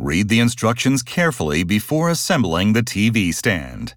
Read the instructions carefully before assembling the TV stand.